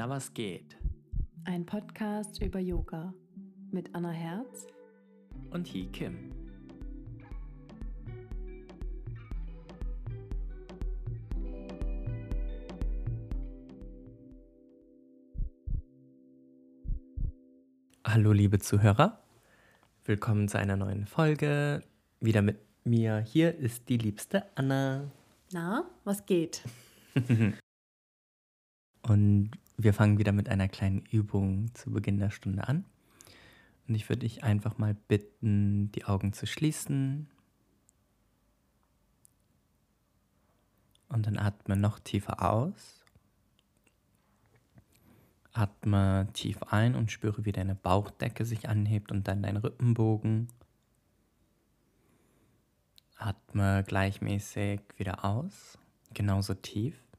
Na, was geht? Ein Podcast über Yoga mit Anna Herz Und Hee Kim. Hallo, liebe Zuhörer. Willkommen zu einer neuen Folge. Wieder mit mir. Hier ist die liebste Anna. Na, was geht? Und wir fangen wieder mit einer kleinen Übung zu Beginn der Stunde an. Und ich würde dich einfach mal bitten, die Augen zu schließen. Und dann atme noch tiefer aus. Atme tief ein und spüre, wie deine Bauchdecke sich anhebt und dann dein Rippenbogen. Atme gleichmäßig wieder aus, genauso tief.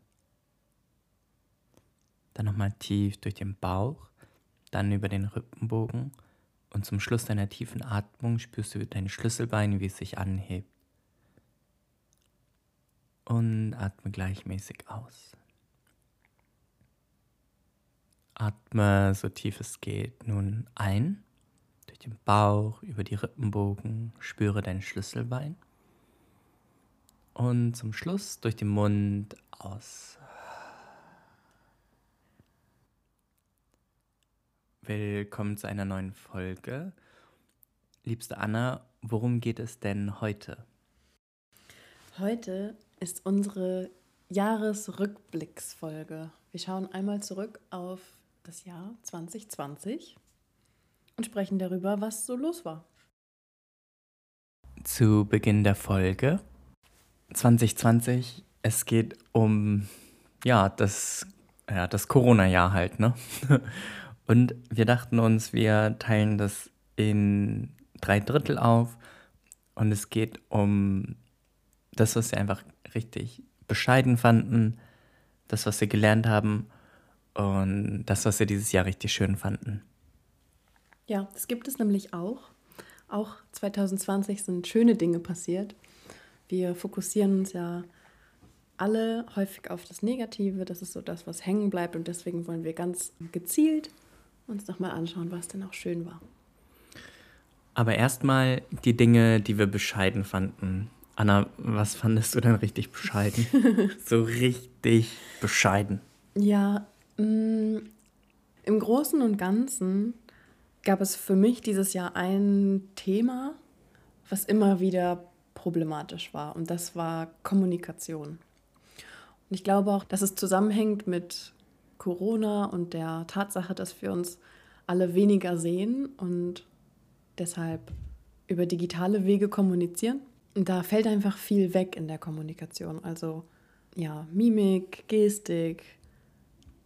Dann nochmal tief durch den Bauch, dann über den Rippenbogen und zum Schluss deiner tiefen Atmung spürst du dein Schlüsselbein, wie es sich anhebt. Und atme gleichmäßig aus. Atme so tief es geht nun ein, durch den Bauch, über die Rippenbogen, spüre dein Schlüsselbein. Und zum Schluss durch den Mund aus. Willkommen zu einer neuen Folge. Liebste Anna, worum geht es denn heute? Heute ist unsere Jahresrückblicksfolge. Wir schauen einmal zurück auf das Jahr 2020 und sprechen darüber, was so los war. Zu Beginn der Folge 2020, es geht um ja, das ja, das Corona Jahr halt, ne? Und wir dachten uns, wir teilen das in drei Drittel auf und es geht um das, was wir einfach richtig bescheiden fanden, das, was wir gelernt haben und das, was wir dieses Jahr richtig schön fanden. Ja, das gibt es nämlich auch. Auch 2020 sind schöne Dinge passiert. Wir fokussieren uns ja alle häufig auf das Negative. Das ist so das, was hängen bleibt. Und deswegen wollen wir ganz gezielt uns nochmal anschauen, was denn auch schön war. Aber erstmal die Dinge, die wir bescheiden fanden. Anna, was fandest du denn richtig bescheiden? so richtig bescheiden. Ja, mh, mm, im Großen und Ganzen gab es für mich dieses Jahr ein Thema, was immer wieder problematisch war. Und das war Kommunikation. Und ich glaube auch, dass es zusammenhängt mit Corona und der Tatsache, dass wir uns alle weniger sehen und deshalb über digitale Wege kommunizieren. Und da fällt einfach viel weg in der Kommunikation. Also ja, Mimik, Gestik,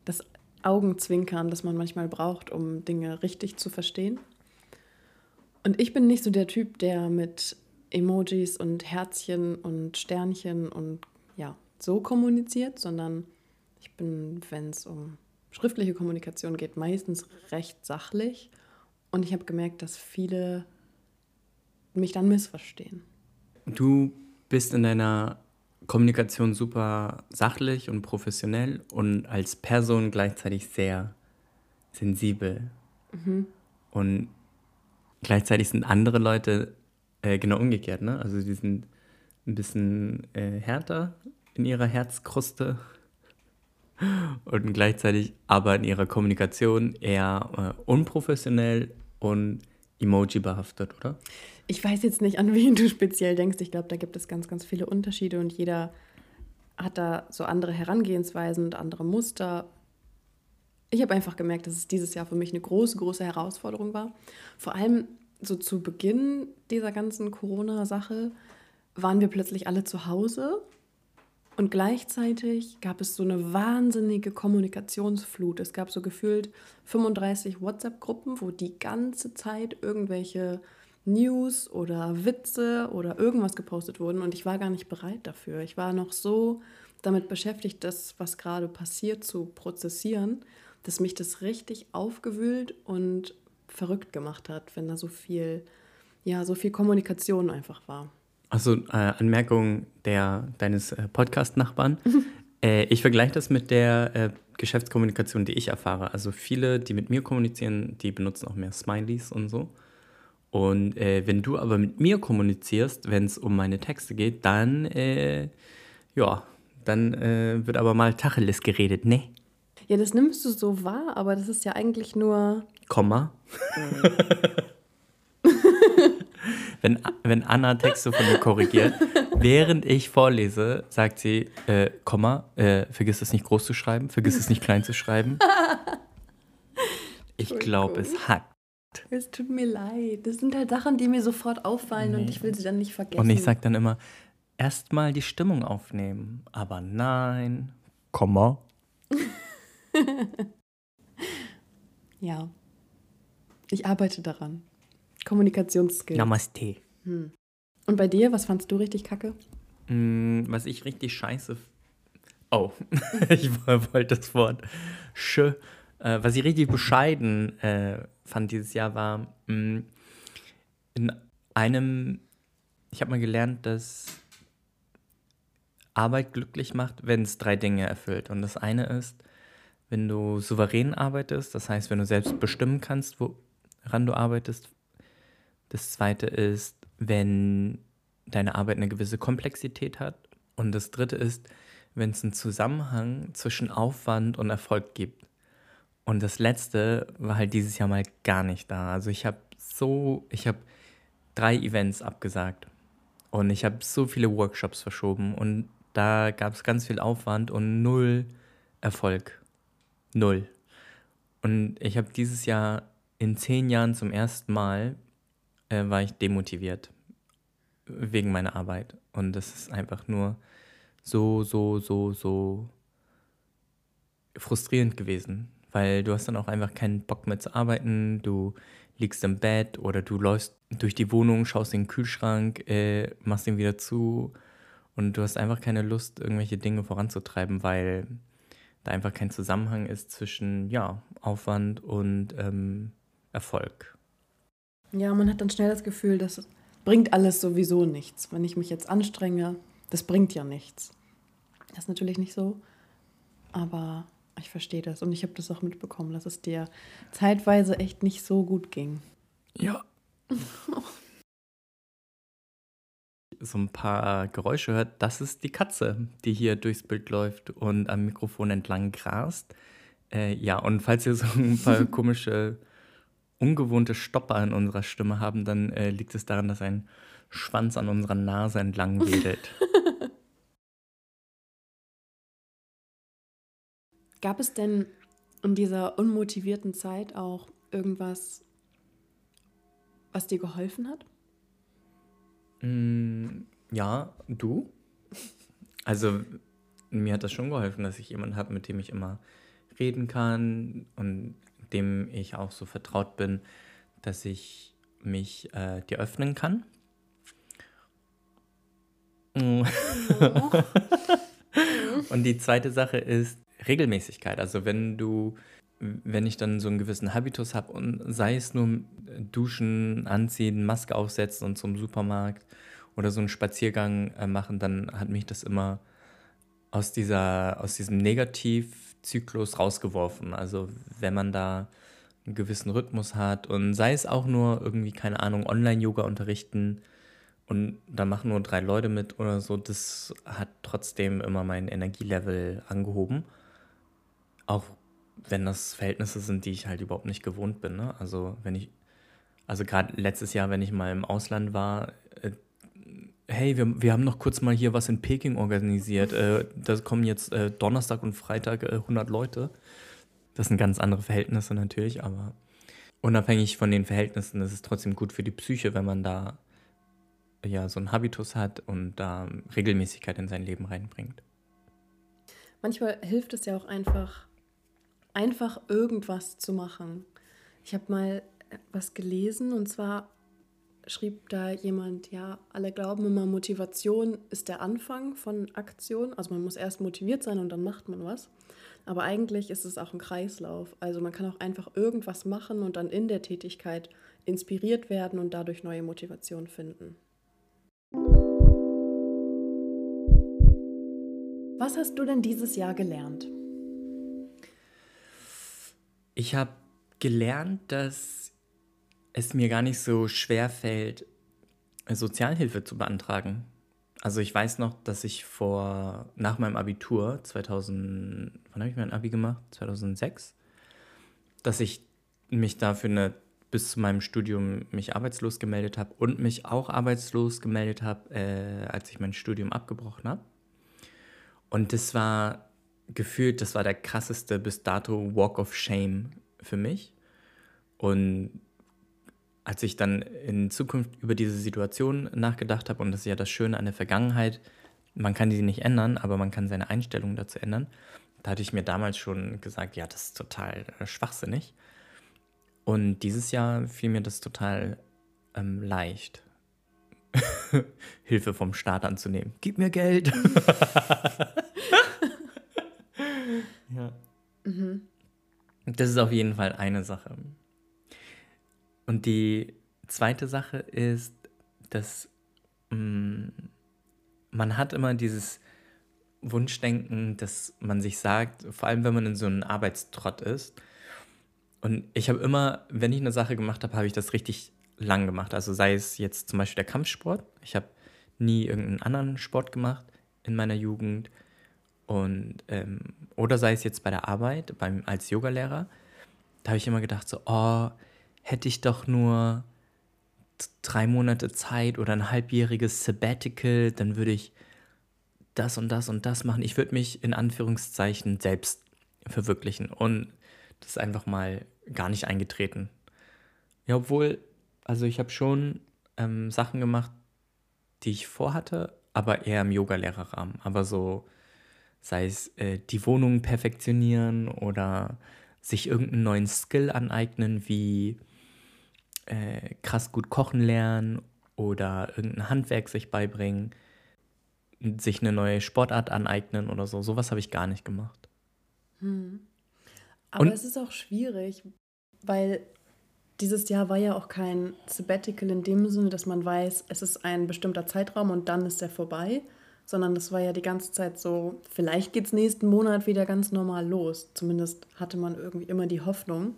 das Augenzwinkern, das man manchmal braucht, um Dinge richtig zu verstehen. Und ich bin nicht so der Typ, der mit Emojis und Herzchen und Sternchen und ja, so kommuniziert, sondern ich bin, wenn es um schriftliche Kommunikation geht, meistens recht sachlich. Und ich habe gemerkt, dass viele mich dann missverstehen. Du bist in deiner Kommunikation super sachlich und professionell und als Person gleichzeitig sehr sensibel. Mhm. Und gleichzeitig sind andere Leute äh, genau umgekehrt, ne? Also die sind ein bisschen äh, härter in ihrer Herzkruste und gleichzeitig aber in ihrer Kommunikation eher äh, unprofessionell und Emoji behaftet, oder? Ich weiß jetzt nicht, an wen du speziell denkst. Ich glaube, da gibt es ganz, ganz viele Unterschiede und jeder hat da so andere Herangehensweisen und andere Muster. Ich habe einfach gemerkt, dass es dieses Jahr für mich eine große, große Herausforderung war. Vor allem so zu Beginn dieser ganzen Corona-Sache waren wir plötzlich alle zu Hause und gleichzeitig gab es so eine wahnsinnige Kommunikationsflut. Es gab so gefühlt 35 WhatsApp-Gruppen, wo die ganze Zeit irgendwelche News oder Witze oder irgendwas gepostet wurden und ich war gar nicht bereit dafür. Ich war noch so damit beschäftigt, das, was gerade passiert, zu prozessieren, dass mich das richtig aufgewühlt und verrückt gemacht hat, wenn da so viel, ja, so viel Kommunikation einfach war. Also äh, Anmerkung der, deines äh, Podcast-Nachbarn. Äh, ich vergleiche das mit der äh, Geschäftskommunikation, die ich erfahre. Also viele, die mit mir kommunizieren, die benutzen auch mehr Smileys und so. Und äh, wenn du aber mit mir kommunizierst, wenn es um meine Texte geht, dann, äh, ja, dann wird aber mal Tacheles geredet, ne? Ja, das nimmst du so wahr, aber das ist ja eigentlich nur. Komma. wenn, wenn Anna Texte von mir korrigiert, während ich vorlese, sagt sie, äh, Komma, äh, vergiss es nicht groß zu schreiben, vergiss es nicht klein zu schreiben. Ich glaube, es hackt. Es tut mir leid. Das sind halt Sachen, die mir sofort auffallen nee. und ich will sie dann nicht vergessen. Und ich sage dann immer, erstmal die Stimmung aufnehmen. Aber nein, Komma. ja. Ich arbeite daran. Kommunikationsskills. Namaste. Hm. Und bei dir, was fandst du richtig kacke? Mm, was ich richtig scheiße. Oh, ich wollte das Wort. Schö. Äh, was ich richtig bescheiden äh, fand dieses Jahr war, mh, mm, in einem, ich habe mal gelernt, dass Arbeit glücklich macht, wenn es drei Dinge erfüllt. Und das eine ist, wenn du souverän arbeitest, das heißt, wenn du selbst bestimmen kannst, woran du arbeitest. Das zweite ist, wenn deine Arbeit eine gewisse Komplexität hat. Und das dritte ist, wenn es einen Zusammenhang zwischen Aufwand und Erfolg gibt. Und das letzte war halt dieses Jahr mal gar nicht da. Also ich habe so, ich habe drei Events abgesagt und ich habe so viele Workshops verschoben und da gab es ganz viel Aufwand und null Erfolg. Null. Und ich habe dieses Jahr in zehn Jahren zum ersten Mal äh, war ich demotiviert wegen meiner Arbeit. Und das ist einfach nur so, so, so, so frustrierend gewesen weil du hast dann auch einfach keinen Bock mehr zu arbeiten, du liegst im Bett oder du läufst durch die Wohnung, schaust in den Kühlschrank, äh, machst ihn wieder zu und du hast einfach keine Lust, irgendwelche Dinge voranzutreiben, weil da einfach kein Zusammenhang ist zwischen ja, Aufwand und ähm, Erfolg. Ja, man hat dann schnell das Gefühl, das bringt alles sowieso nichts. Wenn ich mich jetzt anstrenge, das bringt ja nichts. Das ist natürlich nicht so, aber ich verstehe das und ich habe das auch mitbekommen, dass es dir zeitweise echt nicht so gut ging. Ja. so ein paar Geräusche hört, das ist die Katze, die hier durchs Bild läuft und am Mikrofon entlang grast. Äh, ja, und falls ihr so ein paar komische, ungewohnte Stopper in unserer Stimme haben, dann äh, liegt es daran, dass ein Schwanz an unserer Nase entlang wedelt. Gab es denn in dieser unmotivierten Zeit auch irgendwas, was dir geholfen hat? Mm, ja, du? Also mir hat das schon geholfen, dass ich jemanden habe, mit dem ich immer reden kann und dem ich auch so vertraut bin, dass ich mich äh, dir öffnen kann. Oh. und die zweite Sache ist, Regelmäßigkeit. Also wenn du, wenn ich dann so einen gewissen Habitus habe und sei es nur duschen, anziehen, Maske aufsetzen und zum Supermarkt oder so einen Spaziergang äh, machen, dann hat mich das immer aus, dieser, aus diesem Negativzyklus rausgeworfen. Also wenn man da einen gewissen Rhythmus hat und sei es auch nur irgendwie, keine Ahnung, Online-Yoga unterrichten und da machen nur drei Leute mit oder so, das hat trotzdem immer mein Energielevel angehoben. Auch wenn das Verhältnisse sind, die ich halt überhaupt nicht gewohnt bin. Ne? Also wenn ich, also gerade letztes Jahr, wenn ich mal im Ausland war, hey, wir, wir haben noch kurz mal hier was in Peking organisiert. Äh, da kommen jetzt äh, Donnerstag und Freitag 100 äh, Leute. Das sind ganz andere Verhältnisse natürlich, aber unabhängig von den Verhältnissen ist es trotzdem gut für die Psyche, wenn man da ja so einen Habitus hat und da Regelmäßigkeit in sein Leben reinbringt. Manchmal hilft es ja auch einfach, einfach irgendwas zu machen. Ich habe mal was gelesen und zwar schrieb da jemand, ja, alle glauben immer, Motivation ist der Anfang von Aktion. Also man muss erst motiviert sein und dann macht man was. Aber eigentlich ist es auch ein Kreislauf. Also man kann auch einfach irgendwas machen und dann in der Tätigkeit inspiriert werden und dadurch neue Motivation finden. Was hast du denn dieses Jahr gelernt? Ich habe gelernt, dass es mir gar nicht so schwer fällt, Sozialhilfe zu beantragen. Also ich weiß noch, dass ich vor, nach meinem Abitur, 2000, wann habe ich mein Abi gemacht? 2006, dass ich mich dafür eine, bis zu meinem Studium mich arbeitslos gemeldet habe und mich auch arbeitslos gemeldet habe, äh, als ich mein Studium abgebrochen habe. Und das war gefühlt, das war der krasseste bis dato Walk of Shame für mich. Und als ich dann in Zukunft über diese Situation nachgedacht habe, und das ist ja das Schöne an der Vergangenheit, man kann die nicht ändern, aber man kann seine Einstellung dazu ändern. Da hatte ich mir damals schon gesagt, ja, das ist total äh, schwachsinnig. Und dieses Jahr fiel mir das total ähm, leicht, Hilfe vom Staat anzunehmen. Gib mir Geld. ja. Mhm. Das ist auf jeden Fall eine Sache. Und die zweite Sache ist, dass mh, mm, man hat immer dieses Wunschdenken, dass man sich sagt, vor allem wenn man in so einem Arbeitstrott ist. Und ich habe immer, wenn ich eine Sache gemacht habe, habe ich das richtig lang gemacht. Also sei es jetzt zum Beispiel der Kampfsport. Ich habe nie irgendeinen anderen Sport gemacht in meiner Jugend. Und, ähm, oder sei es jetzt bei der Arbeit, beim, als Yogalehrer. Da habe ich immer gedacht, so, oh, hätte ich doch nur drei Monate Zeit oder ein halbjähriges Sabbatical, dann würde ich das und das und das machen. Ich würde mich in Anführungszeichen selbst verwirklichen. Und das ist einfach mal gar nicht eingetreten. Ja, obwohl, also ich habe schon ähm, Sachen gemacht, die ich vorhatte, aber eher im Yogalehrerrahmen. Aber so, sei es äh, die Wohnung perfektionieren oder sich irgendeinen neuen Skill aneignen, wie äh, krass gut kochen lernen oder irgendein Handwerk sich beibringen, sich eine neue Sportart aneignen oder so. Sowas habe ich gar nicht gemacht. Hm. Aber Und, es ist auch schwierig, weil dieses Jahr war ja auch kein Sabbatical in dem Sinne, dass man weiß, es ist ein bestimmter Zeitraum und dann ist er vorbei, sondern das war ja die ganze Zeit so, vielleicht geht es nächsten Monat wieder ganz normal los. Zumindest hatte man irgendwie immer die Hoffnung.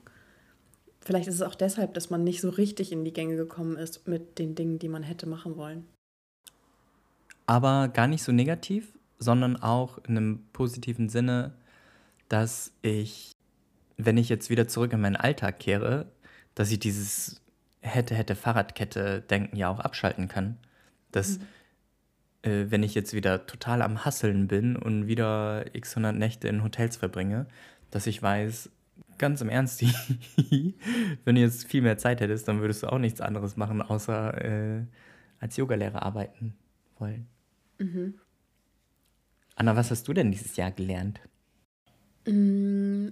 Vielleicht ist es auch deshalb, dass man nicht so richtig in die Gänge gekommen ist mit den Dingen, die man hätte machen wollen. Aber gar nicht so negativ, sondern auch in einem positiven Sinne, dass ich, wenn ich jetzt wieder zurück in meinen Alltag kehre, dass ich dieses hätte, hätte Fahrradkette-Denken ja auch abschalten kann. Dass, mhm. äh, wenn ich jetzt wieder total am Hasseln bin und wieder x 100 Nächte in Hotels verbringe, dass ich weiß, ganz im Ernst, wenn du jetzt viel mehr Zeit hättest, dann würdest du auch nichts anderes machen, außer äh, als Yogalehrer arbeiten wollen. Mhm. Anna, was hast du denn dieses Jahr gelernt? Mm,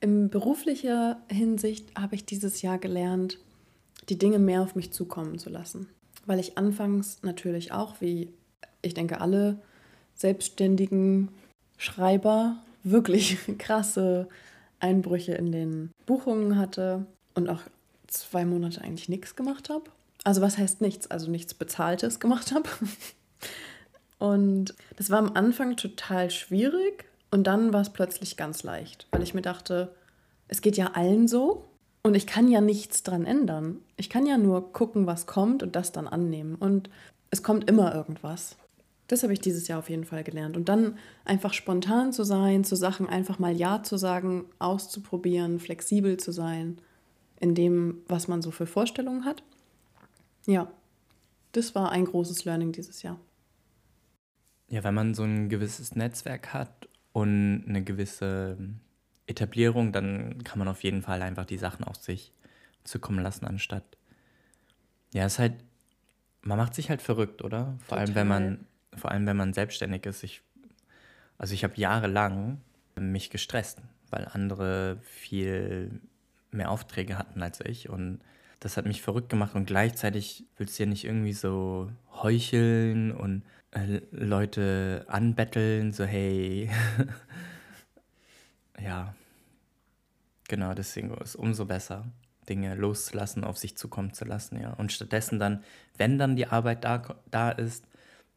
in beruflicher Hinsicht habe ich dieses Jahr gelernt, die Dinge mehr auf mich zukommen zu lassen. Weil ich anfangs natürlich auch, wie ich denke, alle selbstständigen Schreiber wirklich krasse Einbrüche in den Buchungen hatte und auch zwei Monate eigentlich nichts gemacht habe. Also was heißt nichts? Also nichts Bezahltes gemacht habe. Und das war am Anfang total schwierig und dann war es plötzlich ganz leicht, weil ich mir dachte, es geht ja allen so und ich kann ja nichts dran ändern. Ich kann ja nur gucken, was kommt und das dann annehmen. Und es kommt immer irgendwas. Das habe ich dieses Jahr auf jeden Fall gelernt. Und dann einfach spontan zu sein, zu Sachen einfach mal Ja zu sagen, auszuprobieren, flexibel zu sein in dem, was man so für Vorstellungen hat. Ja, das war ein großes Learning dieses Jahr. Ja, wenn man so ein gewisses Netzwerk hat und eine gewisse Etablierung, dann kann man auf jeden Fall einfach die Sachen auf sich zukommen lassen, anstatt. Ja, es ist halt, man macht sich halt verrückt, oder? Vor Total. allem, wenn man vor allem wenn man selbstständig ist. Ich, also ich habe jahrelang mich gestresst, weil andere viel mehr Aufträge hatten als ich und das hat mich verrückt gemacht und gleichzeitig willst du ja nicht irgendwie so heucheln und äh, Leute anbetteln, so hey. ja, genau, deswegen ist es umso besser, Dinge loszulassen, auf sich zukommen zu lassen, ja. Und stattdessen dann, wenn dann die Arbeit da, da ist,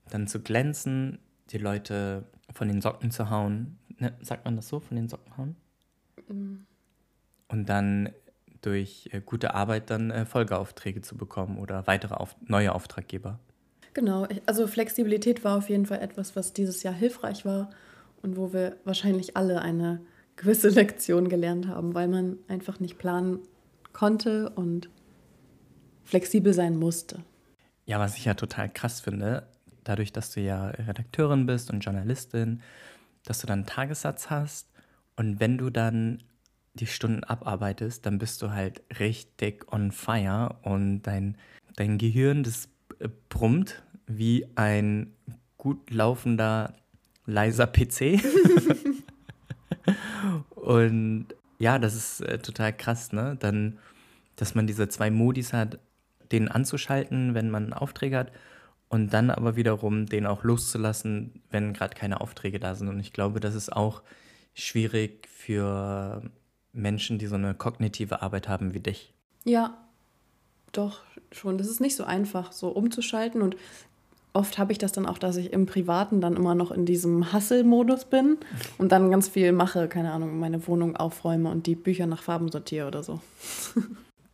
dann zu glänzen, die Leute von den Socken zu hauen. Ne, sagt man das so, von den Socken hauen? Mhm. Und dann durch äh, gute Arbeit dann äh, Folgeaufträge zu bekommen oder weitere auf, neue Auftraggeber. Genau, also Flexibilität war auf jeden Fall etwas, was dieses Jahr hilfreich war und wo wir wahrscheinlich alle eine gewisse Lektion gelernt haben, weil man einfach nicht planen konnte und flexibel sein musste. Ja, was ich ja total krass finde, dadurch, dass du ja Redakteurin bist und Journalistin, dass du dann einen Tagessatz hast und wenn du dann die Stunden abarbeitest, dann bist du halt richtig on fire und dein, dein Gehirn, das äh, brummt wie ein gut laufender, leiser PC. und ja, das ist äh, total krass, ne? Dann, dass man diese zwei Modis hat, den anzuschalten, wenn man Aufträge hat und dann aber wiederum den auch loszulassen, wenn gerade keine Aufträge da sind. Und ich glaube, das ist auch schwierig für Menschen, die so eine kognitive Arbeit haben wie dich. Ja, doch schon. Das ist nicht so einfach, so umzuschalten. Und oft habe ich das dann auch, dass ich im Privaten dann immer noch in diesem Hustle-Modus bin und dann ganz viel mache, keine Ahnung, meine Wohnung aufräume und die Bücher nach Farben sortiere oder so.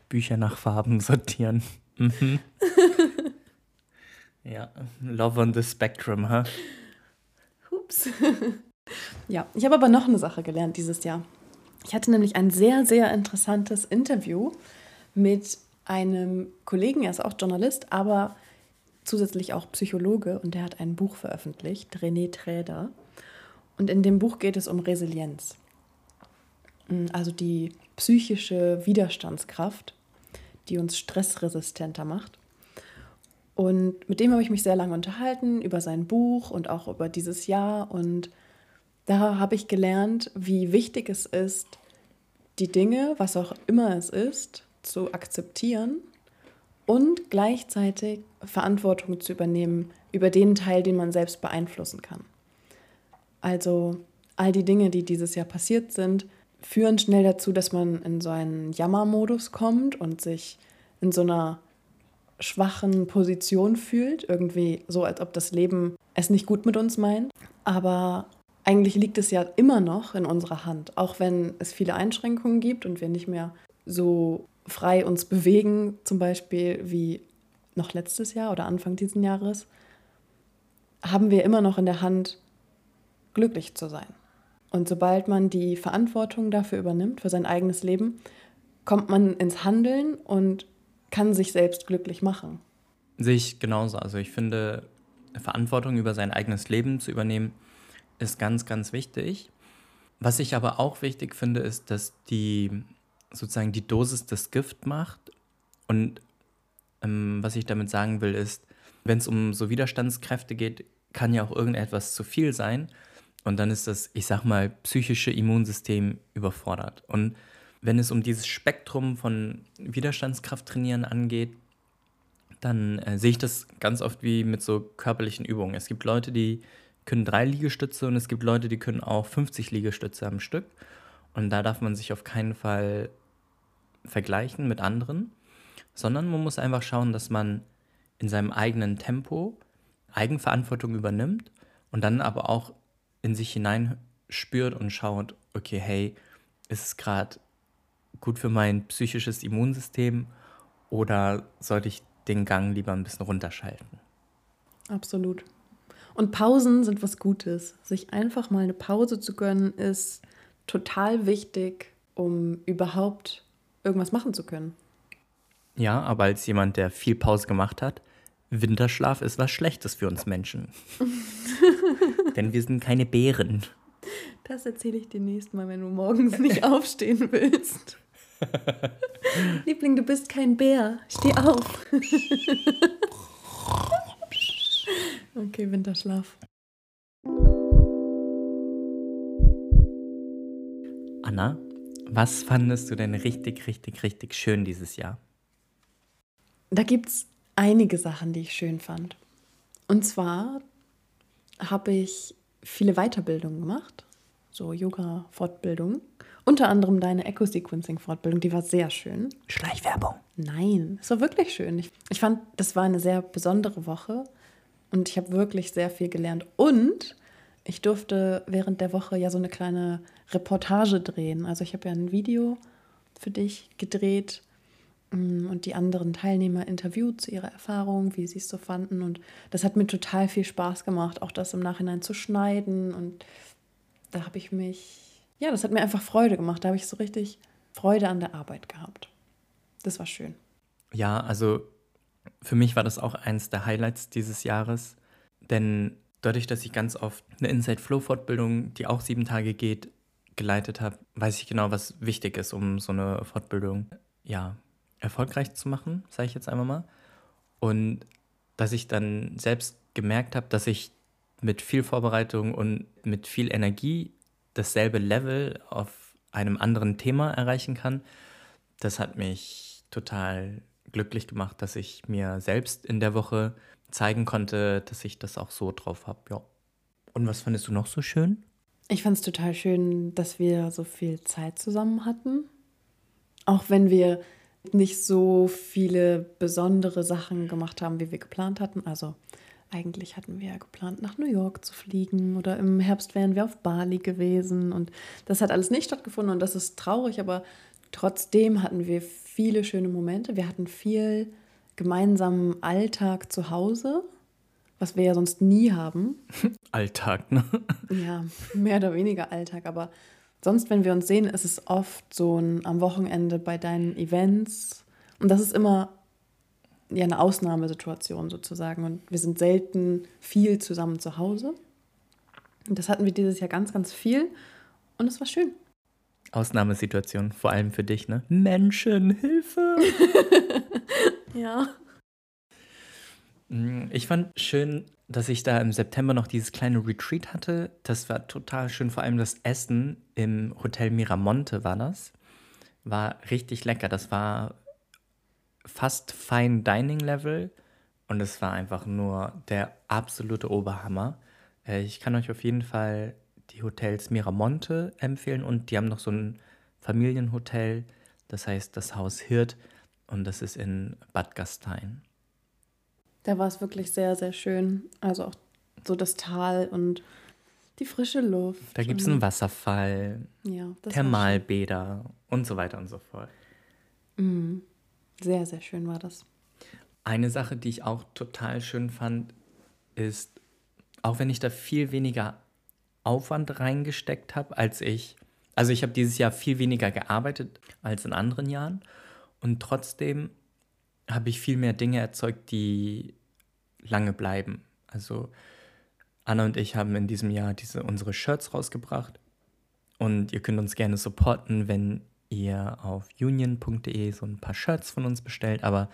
Bücher nach Farben sortieren. Mhm. ja, Love on the Spectrum, ha? Huh? Ups. ja, ich habe aber noch eine Sache gelernt dieses Jahr. Ich hatte nämlich ein sehr, sehr interessantes Interview mit einem Kollegen, er ist auch Journalist, aber zusätzlich auch Psychologe und der hat ein Buch veröffentlicht, René Träder. Und in dem Buch geht es um Resilienz, also die psychische Widerstandskraft, die uns stressresistenter macht. Und mit dem habe ich mich sehr lange unterhalten über sein Buch und auch über dieses Jahr und da habe ich gelernt, wie wichtig es ist, die Dinge, was auch immer es ist, zu akzeptieren und gleichzeitig Verantwortung zu übernehmen über den Teil, den man selbst beeinflussen kann. Also all die Dinge, die dieses Jahr passiert sind, führen schnell dazu, dass man in so einen Jammermodus kommt und sich in so einer schwachen Position fühlt, irgendwie so, als ob das Leben es nicht gut mit uns meint. Aber eigentlich liegt es ja immer noch in unserer Hand, auch wenn es viele Einschränkungen gibt und wir nicht mehr so frei uns bewegen, zum Beispiel wie noch letztes Jahr oder Anfang dieses Jahres, haben wir immer noch in der Hand, glücklich zu sein. Und sobald man die Verantwortung dafür übernimmt, für sein eigenes Leben, kommt man ins Handeln und kann sich selbst glücklich machen. Sehe ich genauso. Also ich finde, Verantwortung über sein eigenes Leben zu übernehmen, ist ganz, ganz wichtig. Was ich aber auch wichtig finde, ist, dass die sozusagen die Dosis das Gift macht. Und ähm, was ich damit sagen will, ist, wenn es um so Widerstandskräfte geht, kann ja auch irgendetwas zu viel sein. Und dann ist das, ich sag mal, psychische Immunsystem überfordert. Und wenn es um dieses Spektrum von Widerstandskraft trainieren angeht, dann äh, sehe ich das ganz oft wie mit so körperlichen Übungen. Es gibt Leute, die können drei Liegestütze und es gibt Leute, die können auch 50 Liegestütze am Stück. Und da darf man sich auf keinen Fall vergleichen mit anderen, sondern man muss einfach schauen, dass man in seinem eigenen Tempo Eigenverantwortung übernimmt und dann aber auch in sich hinein spürt und schaut, okay, hey, ist es gerade gut für mein psychisches Immunsystem oder sollte ich den Gang lieber ein bisschen runterschalten? Absolut. Und Pausen sind was Gutes. Sich einfach mal eine Pause zu gönnen, ist total wichtig, um überhaupt irgendwas machen zu können. Ja, aber als jemand, der viel Pause gemacht hat, Winterschlaf ist was Schlechtes für uns Menschen. Denn wir sind keine Bären. Das erzähle ich dir nächstes Mal, wenn du morgens nicht aufstehen willst. Liebling, du bist kein Bär. Steh auf. Okay, Winterschlaf. Anna, was fandest du denn richtig, richtig, richtig schön dieses Jahr? Da gibt es einige Sachen, die ich schön fand. Und zwar habe ich viele Weiterbildungen gemacht, so Yoga-Fortbildungen. Unter anderem deine Eco-Sequencing-Fortbildung, die war sehr schön. Schleichwerbung. Nein, es war wirklich schön. Ich, ich fand, das war eine sehr besondere Woche und ich habe wirklich sehr viel gelernt. Und ich durfte während der Woche ja so eine kleine Reportage drehen. Also ich habe ja ein Video für dich gedreht mm, und die anderen Teilnehmer interviewt zu ihrer Erfahrung, wie sie es so fanden. Und das hat mir total viel Spaß gemacht, auch das im Nachhinein zu schneiden. Und da habe ich mich, ja, das hat mir einfach Freude gemacht. Da habe ich so richtig Freude an der Arbeit gehabt. Das war schön. Ja, also für mich war das auch eins der Highlights dieses Jahres, denn dadurch, dass ich ganz oft eine Inside Flow Fortbildung, die auch sieben Tage geht, geleitet habe, weiß ich genau, was wichtig ist, um so eine Fortbildung ja erfolgreich zu machen, sage ich jetzt einmal mal. Und dass ich dann selbst gemerkt habe, dass ich mit viel Vorbereitung und mit viel Energie dasselbe Level auf einem anderen Thema erreichen kann, das hat mich total glücklich gemacht, dass ich mir selbst in der Woche zeigen konnte, dass ich das auch so drauf habe. Ja. Und was fandest du noch so schön? Ich fand es total schön, dass wir so viel Zeit zusammen hatten. Auch wenn wir nicht so viele besondere Sachen gemacht haben, wie wir geplant hatten. Also eigentlich hatten wir ja geplant, nach New York zu fliegen oder im Herbst wären wir auf Bali gewesen und das hat alles nicht stattgefunden und das ist traurig, aber trotzdem hatten wir viele schöne Momente. Wir hatten viel gemeinsamen Alltag zu Hause, was wir ja sonst nie haben. Alltag, ne? Ja, mehr oder weniger Alltag, aber sonst, wenn wir uns sehen, ist es oft so ein am Wochenende bei deinen Events und das ist immer ja eine Ausnahmesituation sozusagen. Und wir sind selten viel zusammen zu Hause. Und das hatten wir dieses Jahr ganz, ganz viel. Und es war schön. Ausnahmesituation, vor allem für dich, ne? Menschen, Hilfe! ja. Mm, ich fand schön, dass ich da im September noch dieses kleine Retreat hatte. Das war total schön, vor allem das Essen im Hotel Miramonte war das. War richtig lecker. Das war fast Fine Dining Level und es war einfach nur der absolute Oberhammer. Äh, ich kann euch auf jeden Fall die Hotels Miramonte empfehlen und die haben noch so ein Familienhotel, das heißt das Haus Hirt und das ist in Bad Gastein. Da war es wirklich sehr, sehr schön. Also auch so das Tal und die frische Luft. Da gibt es einen Wasserfall, ja, Thermalbäder und so weiter und so fort. Mhm. Sehr, sehr schön war das. Eine Sache, die ich auch total schön fand, ist, auch wenn ich da viel weniger Aufwand reingesteckt habe, als ich, also ich habe dieses Jahr viel weniger gearbeitet als in anderen Jahren und trotzdem habe ich viel mehr Dinge erzeugt, die lange bleiben. Also Anna und ich haben in diesem Jahr diese, unsere Shirts rausgebracht und ihr könnt uns gerne supporten, wenn ihr auf union.de so ein paar Shirts von uns bestellt, aber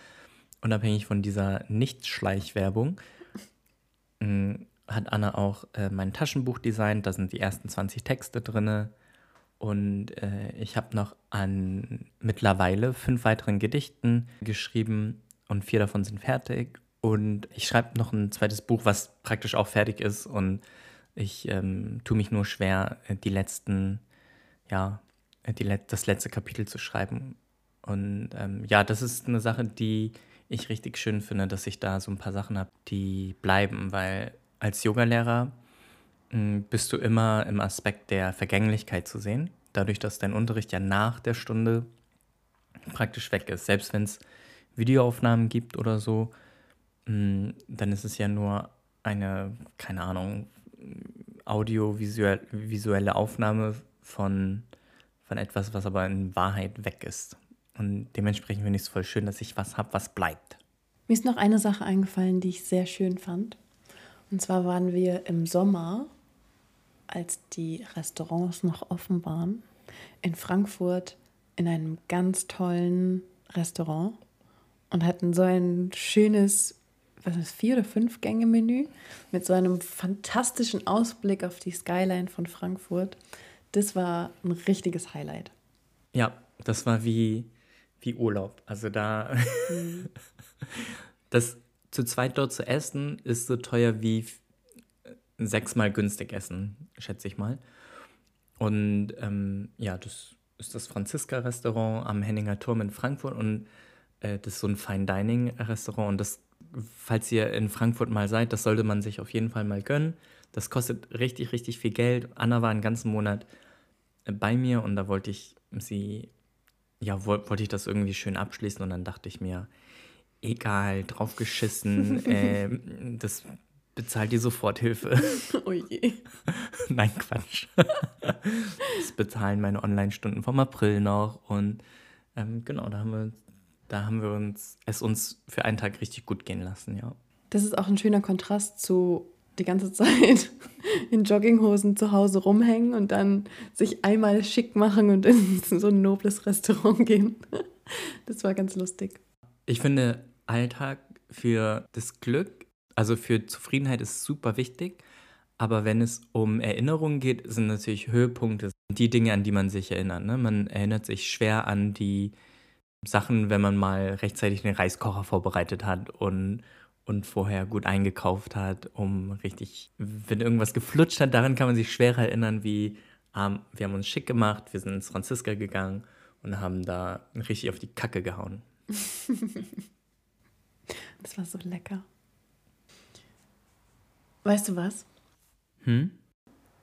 unabhängig von dieser Nicht-Schleichwerbung mm, hat Anna auch äh, mein Taschenbuch designt. Da sind die ersten 20 Texte drin. Und äh, ich habe noch an mittlerweile fünf weiteren Gedichten geschrieben und vier davon sind fertig. Und ich schreibe noch ein zweites Buch, was praktisch auch fertig ist. Und ich ähm, tue mich nur schwer, äh, die letzten ja, die, das letzte Kapitel zu schreiben. Und ähm, ja, das ist eine Sache, die ich richtig schön finde, dass ich da so ein paar Sachen habe, die bleiben, weil als Yogalehrer hm, bist du immer im Aspekt der Vergänglichkeit zu sehen, dadurch, dass dein Unterricht ja nach der Stunde praktisch weg ist. Selbst wenn es Videoaufnahmen gibt oder so, hm, dann ist es ja nur eine, keine Ahnung, audiovisuelle Aufnahme von von etwas, was aber in Wahrheit weg ist. Und dementsprechend finde ich es voll schön, dass ich was habe, was bleibt. Mir ist noch eine Sache eingefallen, die ich sehr schön fand. Und zwar waren wir im Sommer, als die Restaurants noch offen waren, in Frankfurt in einem ganz tollen Restaurant und hatten so ein schönes, was ist, vier oder fünf Gänge Menü mit so einem fantastischen Ausblick auf die Skyline von Frankfurt das war ein richtiges Highlight. Ja, das war wie, wie Urlaub. Also da, mhm. das zu zweit dort zu essen, ist so teuer wie sechsmal günstig essen, schätze ich mal. Und ähm, ja, das ist das Franziska-Restaurant am Henninger Turm in Frankfurt und äh, das ist so ein Fine-Dining-Restaurant und das falls ihr in Frankfurt mal seid, das sollte man sich auf jeden Fall mal gönnen. Das kostet richtig, richtig viel Geld. Anna war einen ganzen Monat äh, bei mir und da wollte ich sie, ja, wollte ich das irgendwie schön abschließen und dann dachte ich mir, egal, draufgeschissen, äh, das bezahlt die Soforthilfe. Oh je. Nein, Quatsch. das bezahlen meine Online-Stunden vom April noch und ähm, genau, da haben wir da haben wir uns es uns für einen Tag richtig gut gehen lassen, ja. Das ist auch ein schöner Kontrast zu die ganze Zeit in Jogginghosen zu Hause rumhängen und dann sich einmal schick machen und in so ein nobles Restaurant gehen. Das war ganz lustig. Ich finde, Alltag für das Glück, also für Zufriedenheit ist super wichtig. Aber wenn es um Erinnerungen geht, sind natürlich Höhepunkte die Dinge, an die man sich erinnert. Ne? Man erinnert sich schwer an die Sachen, wenn man mal rechtzeitig den Reiskocher vorbereitet hat und, und vorher gut eingekauft hat, um richtig, wenn irgendwas geflutscht hat, daran kann man sich schwerer erinnern, wie ähm, wir haben uns schick gemacht, wir sind ins Franziska gegangen und haben da richtig auf die Kacke gehauen. das war so lecker. Weißt du was? Hm?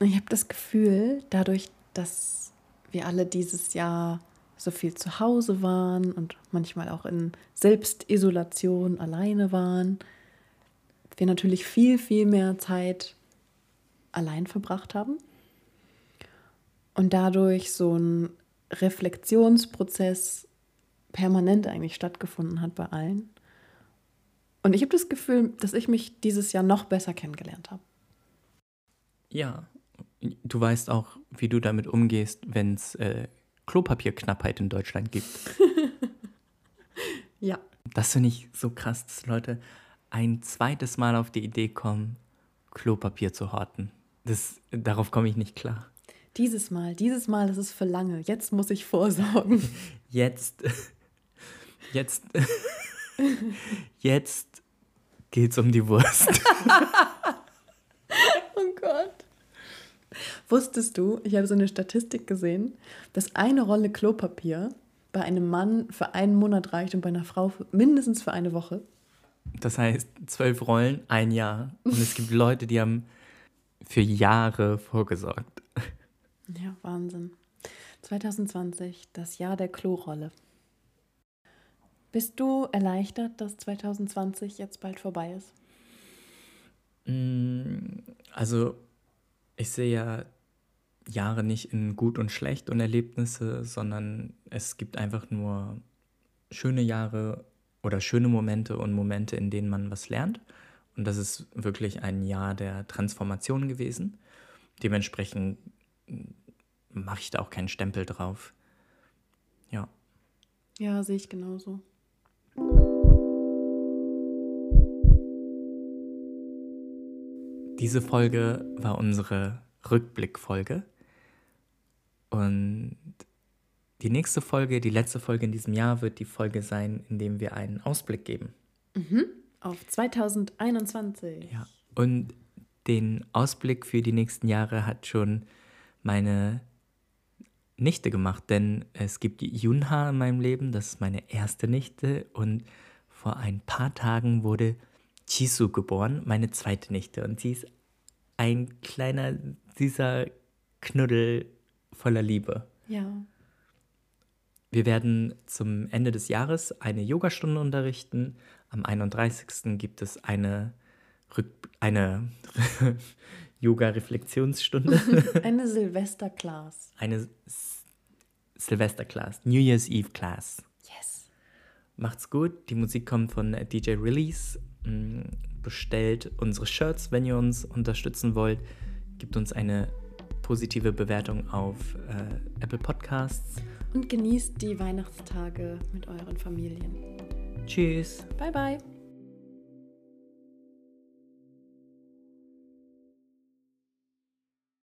Ich habe das Gefühl, dadurch, dass wir alle dieses Jahr so viel zu Hause waren und manchmal auch in Selbstisolation alleine waren, wir natürlich viel, viel mehr Zeit allein verbracht haben und dadurch so ein Reflexionsprozess permanent eigentlich stattgefunden hat bei allen. Und ich habe das Gefühl, dass ich mich dieses Jahr noch besser kennengelernt habe. Ja, du weißt auch, wie du damit umgehst, wenn es äh, Klopapierknappheit in Deutschland gibt. ja. Das finde ich so krass, dass Leute ein zweites Mal auf die Idee kommen, Klopapier zu horten. Das, darauf komme ich nicht klar. Dieses Mal, dieses Mal ist es für lange. Jetzt muss ich vorsorgen. Jetzt, jetzt, jetzt geht's um die Wurst. oh Gott. Wusstest du, ich habe so eine Statistik gesehen, dass eine Rolle Klopapier bei einem Mann für einen Monat reicht und bei einer Frau für, mindestens für eine Woche? Das heißt, zwölf Rollen, ein Jahr. Und es gibt Leute, die haben für Jahre vorgesorgt. Ja, Wahnsinn. 2020, das Jahr der Klorolle. Bist du erleichtert, dass 2020 jetzt bald vorbei ist? Mm, also, ich sehe ja Jahre nicht in gut und schlecht und Erlebnisse, sondern es gibt einfach nur schöne Jahre oder schöne Momente und Momente, in denen man was lernt. Und das ist wirklich ein Jahr der Transformation gewesen. Dementsprechend mache ich da auch keinen Stempel drauf. Ja. Ja, sehe ich genauso. Diese Folge war unsere Rückblickfolge. Und die nächste Folge, die letzte Folge in diesem Jahr, wird die Folge sein, in dem wir einen Ausblick geben. Mhm. Auf 2021. Ja. Und den Ausblick für die nächsten Jahre hat schon meine Nichte gemacht, denn es gibt Junha in meinem Leben, das ist meine erste Nichte und vor ein paar Tagen wurde Chisu geboren, meine zweite Nichte und sie ist ein kleiner, süßer Knuddel voller Liebe. Ja. Wir werden zum Ende des Jahres eine Yogastunde unterrichten. Am 31. gibt es eine, eine Yoga-Reflexionsstunde. eine Silvester-Class. Eine Silvester-Class. New Year's Eve Class. Yes. Macht's gut. Die Musik kommt von DJ Release. Mm, bestellt unsere Shirts, wenn ihr uns unterstützen wollt. Gibt uns eine positive Bewertung auf äh, Apple Podcasts. Und genießt die Weihnachtstage mit euren Familien. Tschüss. Bye, bye.